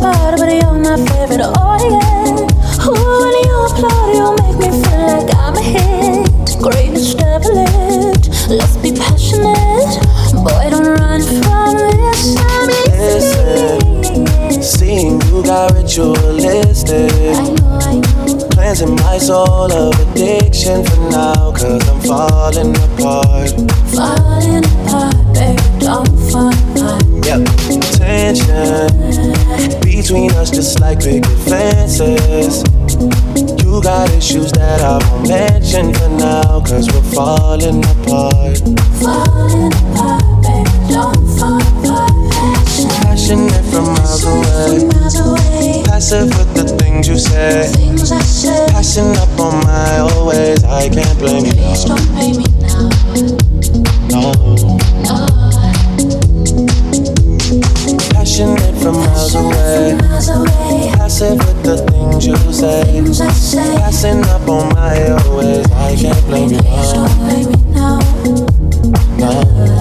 part, but you're my favorite. Oh yeah. Ooh, when you applaud, you make me feel like I'm a hit. Greatest ever lived. Let's be passionate. Boy, don't run from this. I'm. Seeing you got ritualistic. I know, I know. Cleansing my soul of addiction for now, cause I'm falling apart. Falling apart, baby, don't fall. Yep, tension between us just like picket fences. You got issues that I won't mention for now, cause we're falling apart. Falling apart, baby, don't fall apart. Passionate from miles away. Passive with the things you say. Passing up on my old ways, I can't blame you. Please don't blame me now. No. Watching it from miles away. Passive with the things you say. Passing up on my always. I can't blame you. No. no.